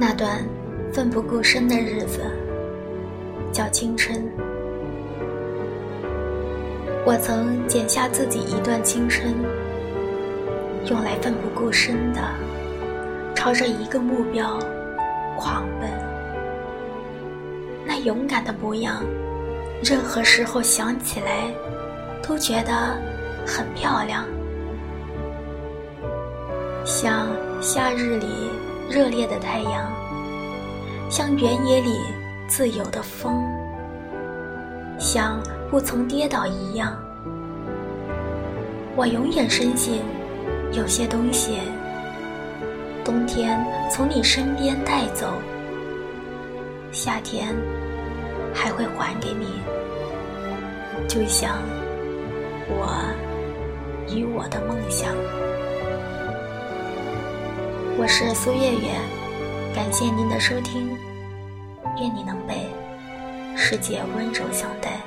那段奋不顾身的日子叫青春。我曾剪下自己一段青春，用来奋不顾身的朝着一个目标狂奔。那勇敢的模样，任何时候想起来都觉得很漂亮，像夏日里热烈的太阳，像原野里自由的风，像。不曾跌倒一样，我永远深信，有些东西，冬天从你身边带走，夏天还会还给你。就像我与我的梦想。我是苏月月，感谢您的收听，愿你能被世界温柔相待。